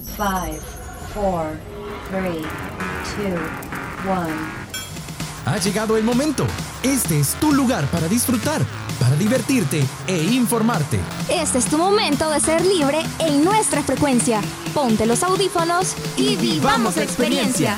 5, 4, 3, 2, 1. Ha llegado el momento. Este es tu lugar para disfrutar, para divertirte e informarte. Este es tu momento de ser libre en nuestra frecuencia. Ponte los audífonos y, vivamos la experiencia.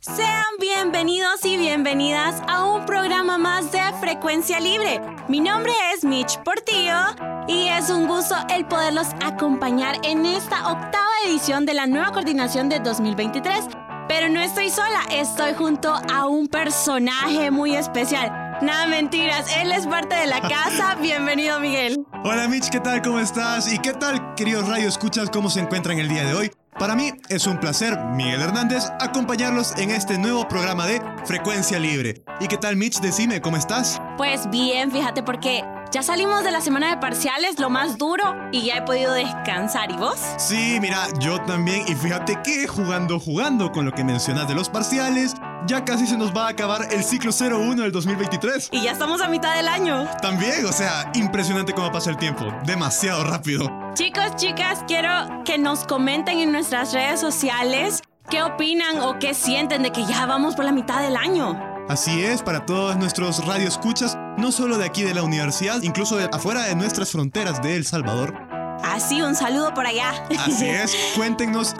Sean bienvenidos y bienvenidas a un programa más de Frecuencia Libre. Mi nombre es Mitch Portillo y es un gusto el poderlos acompañar en esta octava edición de la nueva coordinación de 2023. Pero no estoy sola, estoy junto a un personaje muy especial. Nada mentiras, él es parte de la casa. Bienvenido, Miguel. Hola Mitch, ¿qué tal? ¿Cómo estás? ¿Y qué tal, queridos radio escuchas? ¿Cómo se encuentran el día de hoy? Para mí es un placer, Miguel Hernández, acompañarlos en este nuevo programa de Frecuencia Libre. ¿Y qué tal, Mitch? Decime, ¿cómo estás? Pues bien, fíjate porque ya salimos de la semana de parciales, lo más duro, y ya he podido descansar. ¿Y vos? Sí, mira, yo también. Y fíjate que jugando, jugando con lo que mencionas de los parciales, ya casi se nos va a acabar el ciclo 01 del 2023. Y ya estamos a mitad del año. También, o sea, impresionante cómo pasa el tiempo. Demasiado rápido. Chicos, chicas, quiero que nos comenten en nuestras redes sociales qué opinan o qué sienten de que ya vamos por la mitad del año. Así es, para todos nuestros radioescuchas, no solo de aquí de la universidad, incluso de afuera de nuestras fronteras de El Salvador. Así, un saludo por allá. Así es, cuéntenos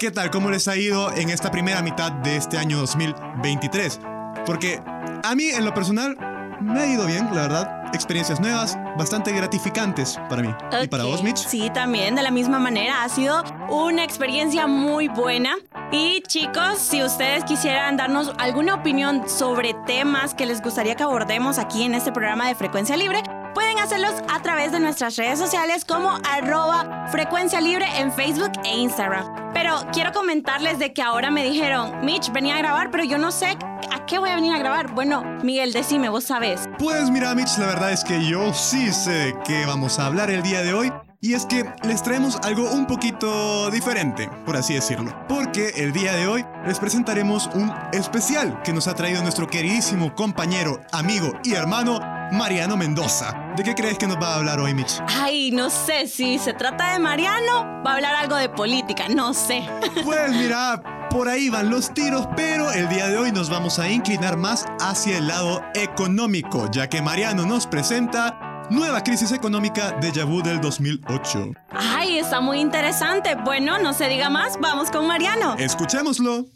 qué tal, cómo les ha ido en esta primera mitad de este año 2023. Porque a mí, en lo personal, me ha ido bien, la verdad. Experiencias nuevas, bastante gratificantes para mí. ¿Y para vos, Mitch? Sí, también, de la misma manera. Ha sido una experiencia muy buena. Y chicos, si ustedes quisieran darnos alguna opinión sobre temas que les gustaría que abordemos aquí en este programa de Frecuencia Libre, pueden hacerlos a través de nuestras redes sociales como arroba Frecuencia Libre en Facebook e Instagram. Pero quiero comentarles de que ahora me dijeron, Mitch, venía a grabar, pero yo no sé a qué voy a venir a grabar. Bueno, Miguel, decime, vos sabes. Pues mira, Mitch, la verdad es que yo sí sé de qué vamos a hablar el día de hoy. Y es que les traemos algo un poquito diferente, por así decirlo. Porque el día de hoy les presentaremos un especial que nos ha traído nuestro queridísimo compañero, amigo y hermano, Mariano Mendoza. ¿De qué crees que nos va a hablar hoy, Mitch? Ay, no sé si se trata de Mariano, va a hablar algo de política, no sé. Pues mira, por ahí van los tiros, pero el día de hoy nos vamos a inclinar más hacia el lado económico, ya que Mariano nos presenta Nueva crisis económica de Vu del 2008. Ay, está muy interesante. Bueno, no se diga más, vamos con Mariano. Escuchémoslo.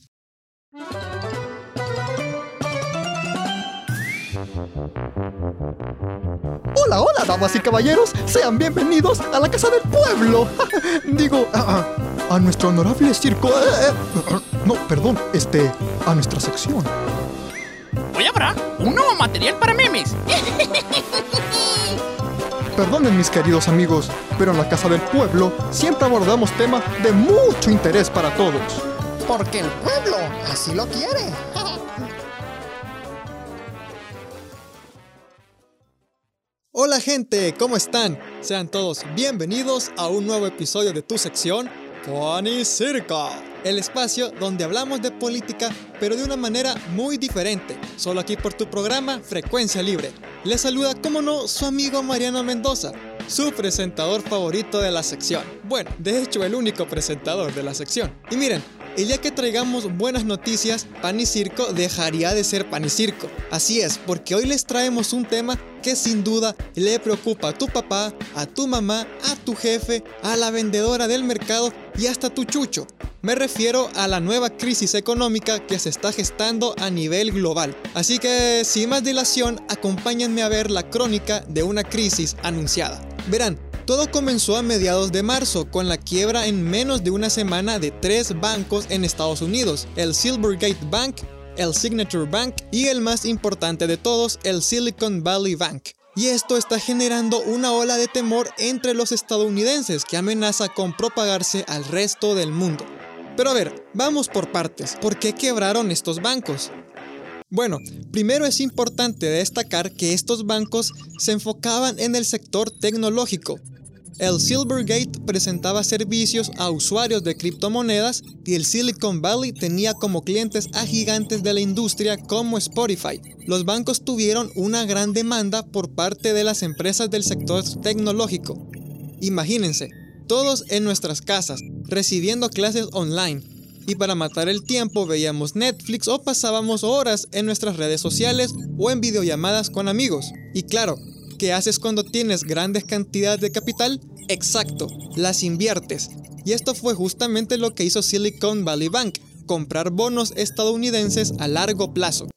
Hola, hola, damas y caballeros, sean bienvenidos a la Casa del Pueblo. Digo, a, a- a nuestro honorable circo. eh, eh, no, perdón, este, a nuestra sección. Hoy habrá un nuevo material para memes. Perdonen mis queridos amigos, pero en la Casa del Pueblo siempre abordamos temas de mucho interés para todos. Porque el pueblo así lo quiere. Hola gente, ¿cómo están? Sean todos bienvenidos a un nuevo episodio de tu sección Funny Circle, el espacio donde hablamos de política pero de una manera muy diferente, solo aquí por tu programa Frecuencia Libre. Les saluda, como no, su amigo Mariano Mendoza, su presentador favorito de la sección. Bueno, de hecho el único presentador de la sección. Y miren, el día que traigamos buenas noticias, Pan y Circo dejaría de ser Pan y Circo. Así es, porque hoy les traemos un tema que sin duda le preocupa a tu papá, a tu mamá, a tu jefe, a la vendedora del mercado y hasta a tu chucho. Me refiero a la nueva crisis económica que se está gestando a nivel global. Así que, sin más dilación, acompáñenme a ver la crónica de una crisis anunciada. Verán, todo comenzó a mediados de marzo con la quiebra en menos de una semana de tres bancos en Estados Unidos, el Silvergate Bank, el Signature Bank y el más importante de todos, el Silicon Valley Bank. Y esto está generando una ola de temor entre los estadounidenses que amenaza con propagarse al resto del mundo. Pero a ver, vamos por partes. ¿Por qué quebraron estos bancos? Bueno, primero es importante destacar que estos bancos se enfocaban en el sector tecnológico. El Silvergate presentaba servicios a usuarios de criptomonedas y el Silicon Valley tenía como clientes a gigantes de la industria como Spotify. Los bancos tuvieron una gran demanda por parte de las empresas del sector tecnológico. Imagínense, todos en nuestras casas, recibiendo clases online, y para matar el tiempo veíamos Netflix o pasábamos horas en nuestras redes sociales o en videollamadas con amigos. Y claro, ¿qué haces cuando tienes grandes cantidades de capital? Exacto, las inviertes. Y esto fue justamente lo que hizo Silicon Valley Bank, comprar bonos estadounidenses a largo plazo.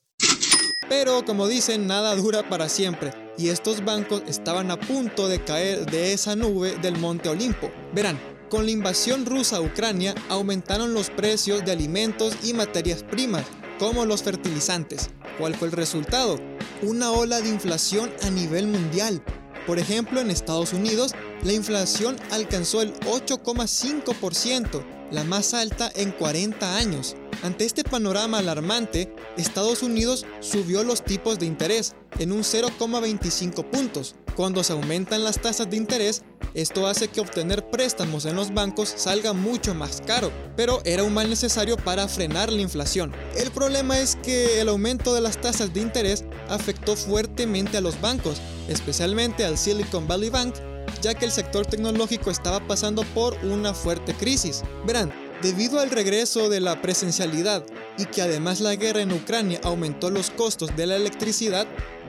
Pero como dicen, nada dura para siempre, y estos bancos estaban a punto de caer de esa nube del Monte Olimpo. Verán, con la invasión rusa a Ucrania aumentaron los precios de alimentos y materias primas, como los fertilizantes. ¿Cuál fue el resultado? Una ola de inflación a nivel mundial. Por ejemplo, en Estados Unidos, la inflación alcanzó el 8,5%, la más alta en 40 años. Ante este panorama alarmante, Estados Unidos subió los tipos de interés en un 0,25 puntos. Cuando se aumentan las tasas de interés, esto hace que obtener préstamos en los bancos salga mucho más caro, pero era un mal necesario para frenar la inflación. El problema es que el aumento de las tasas de interés afectó fuertemente a los bancos, especialmente al Silicon Valley Bank, ya que el sector tecnológico estaba pasando por una fuerte crisis. Verán, Debido al regreso de la presencialidad y que además la guerra en Ucrania aumentó los costos de la electricidad,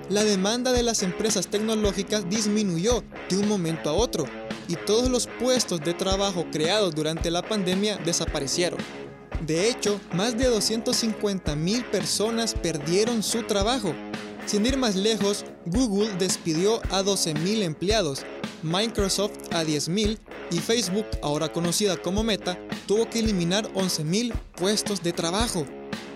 la demanda de las empresas tecnológicas disminuyó de un momento a otro y todos los puestos de trabajo creados durante la pandemia desaparecieron. De hecho, más de 250 mil personas perdieron su trabajo. Sin ir más lejos, Google despidió a 12 mil empleados, Microsoft a 10 mil y Facebook, ahora conocida como Meta, tuvo que eliminar 11.000 puestos de trabajo.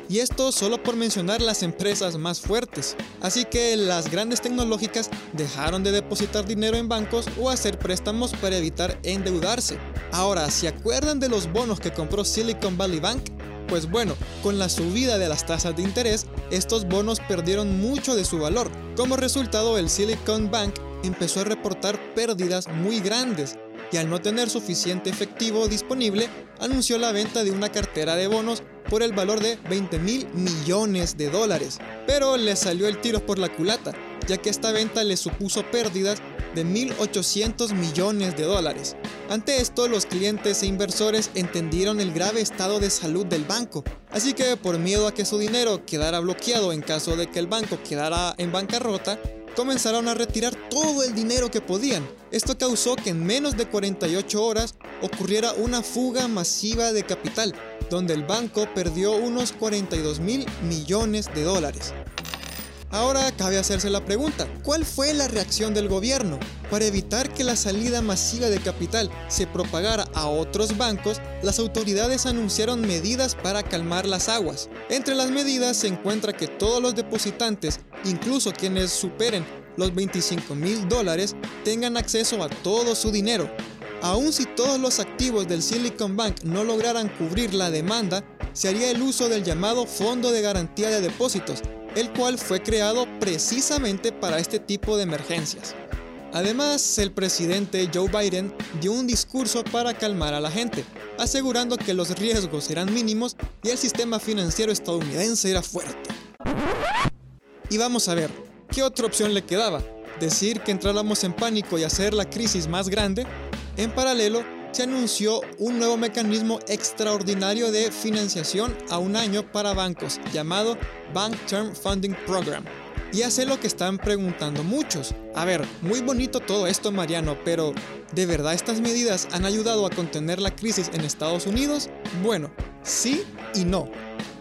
Y esto solo por mencionar las empresas más fuertes. Así que las grandes tecnológicas dejaron de depositar dinero en bancos o hacer préstamos para evitar endeudarse. Ahora, ¿se acuerdan de los bonos que compró Silicon Valley Bank? Pues bueno, con la subida de las tasas de interés, estos bonos perdieron mucho de su valor. Como resultado, el Silicon Bank empezó a reportar pérdidas muy grandes y al no tener suficiente efectivo disponible, anunció la venta de una cartera de bonos por el valor de 20 mil millones de dólares. Pero le salió el tiro por la culata, ya que esta venta le supuso pérdidas de 1.800 millones de dólares. Ante esto, los clientes e inversores entendieron el grave estado de salud del banco, así que por miedo a que su dinero quedara bloqueado en caso de que el banco quedara en bancarrota, comenzaron a retirar todo el dinero que podían. Esto causó que en menos de 48 horas ocurriera una fuga masiva de capital, donde el banco perdió unos 42 mil millones de dólares. Ahora cabe hacerse la pregunta, ¿cuál fue la reacción del gobierno? Para evitar que la salida masiva de capital se propagara a otros bancos, las autoridades anunciaron medidas para calmar las aguas. Entre las medidas se encuentra que todos los depositantes, incluso quienes superen los 25 mil dólares, tengan acceso a todo su dinero. Aun si todos los activos del Silicon Bank no lograran cubrir la demanda, se haría el uso del llamado Fondo de Garantía de Depósitos, el cual fue creado precisamente para este tipo de emergencias. Además, el presidente Joe Biden dio un discurso para calmar a la gente, asegurando que los riesgos eran mínimos y el sistema financiero estadounidense era fuerte. Y vamos a ver, ¿qué otra opción le quedaba? ¿Decir que entráramos en pánico y hacer la crisis más grande? En paralelo, se anunció un nuevo mecanismo extraordinario de financiación a un año para bancos llamado Bank Term Funding Program. Y hace lo que están preguntando muchos. A ver, muy bonito todo esto Mariano, pero ¿de verdad estas medidas han ayudado a contener la crisis en Estados Unidos? Bueno, sí y no.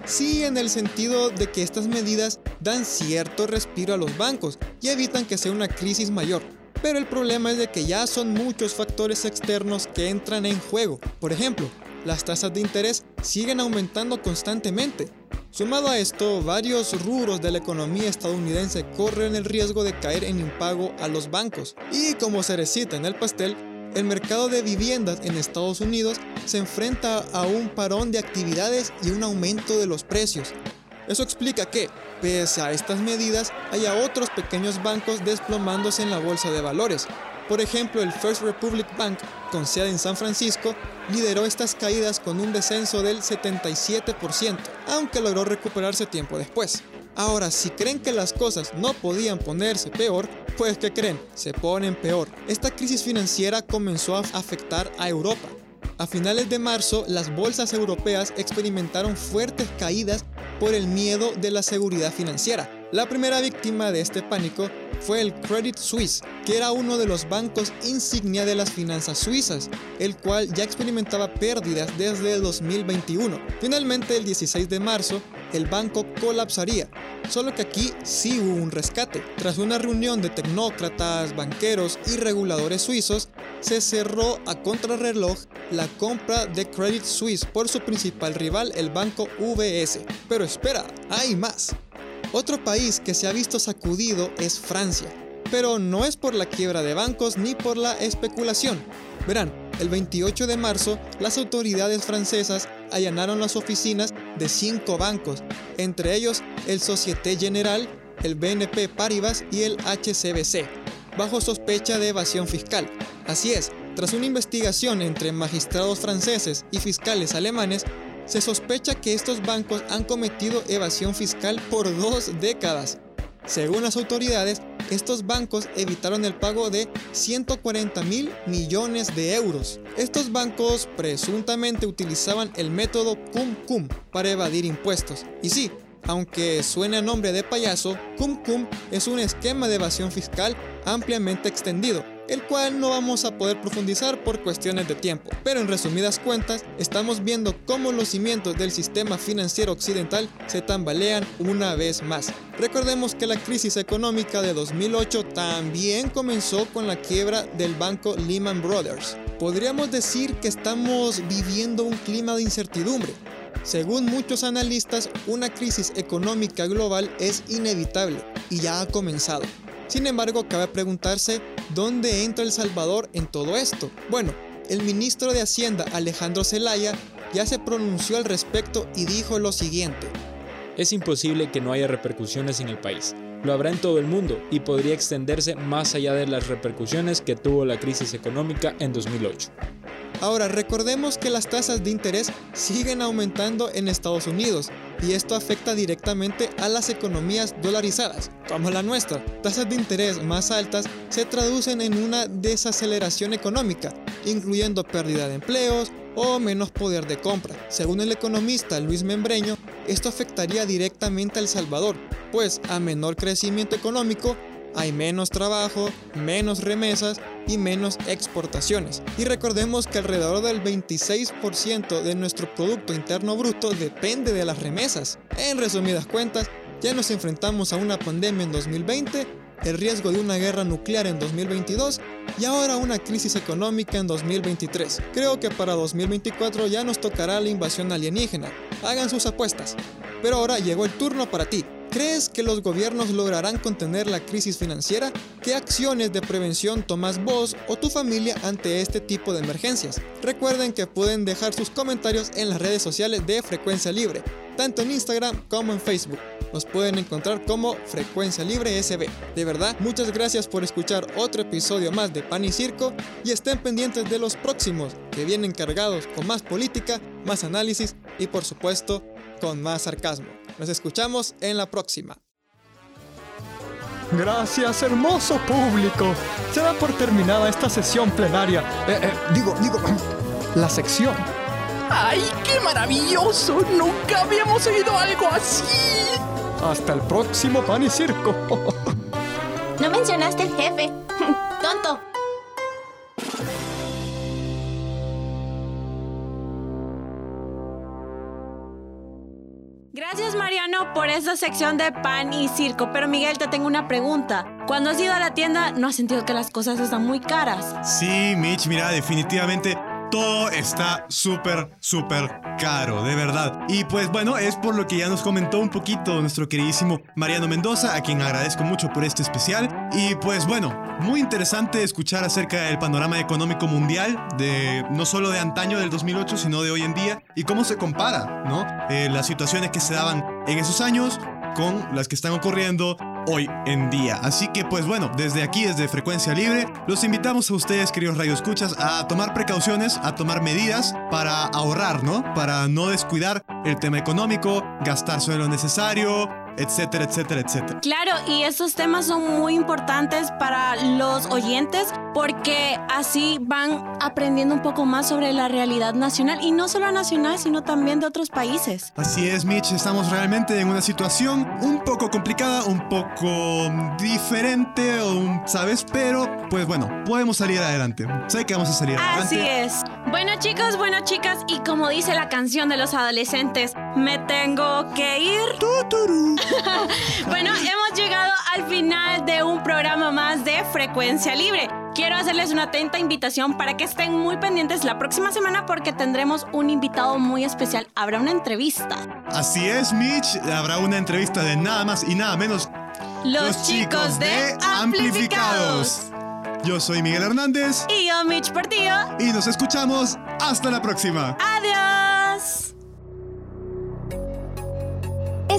Sí en el sentido de que estas medidas dan cierto respiro a los bancos y evitan que sea una crisis mayor pero el problema es de que ya son muchos factores externos que entran en juego. Por ejemplo, las tasas de interés siguen aumentando constantemente. Sumado a esto, varios rubros de la economía estadounidense corren el riesgo de caer en impago a los bancos. Y como se recita en el pastel, el mercado de viviendas en Estados Unidos se enfrenta a un parón de actividades y un aumento de los precios. Eso explica que, pese a estas medidas, haya otros pequeños bancos desplomándose en la bolsa de valores. Por ejemplo, el First Republic Bank, con sede en San Francisco, lideró estas caídas con un descenso del 77%, aunque logró recuperarse tiempo después. Ahora, si creen que las cosas no podían ponerse peor, pues ¿qué creen? Se ponen peor. Esta crisis financiera comenzó a afectar a Europa. A finales de marzo, las bolsas europeas experimentaron fuertes caídas por el miedo de la seguridad financiera. La primera víctima de este pánico fue el Credit Suisse, que era uno de los bancos insignia de las finanzas suizas, el cual ya experimentaba pérdidas desde el 2021. Finalmente, el 16 de marzo, el banco colapsaría, solo que aquí sí hubo un rescate. Tras una reunión de tecnócratas, banqueros y reguladores suizos, se cerró a contrarreloj la compra de Credit Suisse por su principal rival, el banco UBS. Pero espera, hay más. Otro país que se ha visto sacudido es Francia, pero no es por la quiebra de bancos ni por la especulación. Verán, el 28 de marzo las autoridades francesas allanaron las oficinas de cinco bancos, entre ellos el Société Générale, el BNP Paribas y el HCBC, bajo sospecha de evasión fiscal. Así es, tras una investigación entre magistrados franceses y fiscales alemanes, se sospecha que estos bancos han cometido evasión fiscal por dos décadas. Según las autoridades, estos bancos evitaron el pago de 140 mil millones de euros. Estos bancos presuntamente utilizaban el método Cum Cum para evadir impuestos. Y sí, aunque suene a nombre de payaso, Cum Cum es un esquema de evasión fiscal ampliamente extendido el cual no vamos a poder profundizar por cuestiones de tiempo. Pero en resumidas cuentas, estamos viendo cómo los cimientos del sistema financiero occidental se tambalean una vez más. Recordemos que la crisis económica de 2008 también comenzó con la quiebra del banco Lehman Brothers. Podríamos decir que estamos viviendo un clima de incertidumbre, según muchos analistas, una crisis económica global es inevitable y ya ha comenzado. Sin embargo, cabe preguntarse dónde entra El Salvador en todo esto. Bueno, el ministro de Hacienda Alejandro Zelaya ya se pronunció al respecto y dijo lo siguiente. Es imposible que no haya repercusiones en el país. Lo habrá en todo el mundo y podría extenderse más allá de las repercusiones que tuvo la crisis económica en 2008. Ahora, recordemos que las tasas de interés siguen aumentando en Estados Unidos y esto afecta directamente a las economías dolarizadas, como la nuestra. Tasas de interés más altas se traducen en una desaceleración económica, incluyendo pérdida de empleos o menos poder de compra. Según el economista Luis Membreño, esto afectaría directamente a El Salvador, pues a menor crecimiento económico, hay menos trabajo, menos remesas y menos exportaciones. Y recordemos que alrededor del 26% de nuestro Producto Interno Bruto depende de las remesas. En resumidas cuentas, ya nos enfrentamos a una pandemia en 2020, el riesgo de una guerra nuclear en 2022 y ahora una crisis económica en 2023. Creo que para 2024 ya nos tocará la invasión alienígena. Hagan sus apuestas. Pero ahora llegó el turno para ti. ¿Crees que los gobiernos lograrán contener la crisis financiera? ¿Qué acciones de prevención tomas vos o tu familia ante este tipo de emergencias? Recuerden que pueden dejar sus comentarios en las redes sociales de Frecuencia Libre, tanto en Instagram como en Facebook. Nos pueden encontrar como Frecuencia Libre SB. De verdad, muchas gracias por escuchar otro episodio más de Pan y Circo y estén pendientes de los próximos que vienen cargados con más política, más análisis y por supuesto con más sarcasmo. Nos escuchamos en la próxima. Gracias, hermoso público. Se da por terminada esta sesión plenaria. Eh, eh, digo, digo, la sección. ¡Ay, qué maravilloso! Nunca habíamos oído algo así. Hasta el próximo pan y circo. No mencionaste el jefe. Tonto. Gracias Mariano por esa sección de pan y circo. Pero Miguel, te tengo una pregunta. Cuando has ido a la tienda, ¿no has sentido que las cosas están muy caras? Sí, Mitch, mira, definitivamente todo está súper, súper caro, de verdad. Y pues bueno, es por lo que ya nos comentó un poquito nuestro queridísimo Mariano Mendoza, a quien agradezco mucho por este especial. Y pues bueno, muy interesante escuchar acerca del panorama económico mundial, de no solo de antaño del 2008, sino de hoy en día, y cómo se compara, ¿no? Eh, las situaciones que se daban en esos años con las que están ocurriendo hoy en día. Así que pues bueno, desde aquí, desde Frecuencia Libre, los invitamos a ustedes, queridos radioescuchas, a tomar precauciones, a tomar medidas para ahorrar, ¿no? Para no descuidar el tema económico, gastar solo lo necesario, etcétera, etcétera, etcétera. Claro, y estos temas son muy importantes para los oyentes porque así van aprendiendo un poco más sobre la realidad nacional y no solo nacional, sino también de otros países. Así es, Mitch, estamos realmente en una situación un poco complicada, un poco diferente, ¿sabes? Pero, pues bueno, podemos salir adelante. Sé que vamos a salir adelante. Así es. Bueno, chicos, bueno, chicas, y como dice la canción de los adolescentes, me tengo que ir. bueno, hemos llegado al final de un programa más de Frecuencia Libre. Quiero hacerles una atenta invitación para que estén muy pendientes la próxima semana porque tendremos un invitado muy especial. Habrá una entrevista. Así es, Mitch. Habrá una entrevista de nada más y nada menos. Los, chicos, de Amplificados. Yo soy Miguel Hernández. Y yo, Mitch Portillo. Y nos escuchamos. Hasta la próxima. Adiós.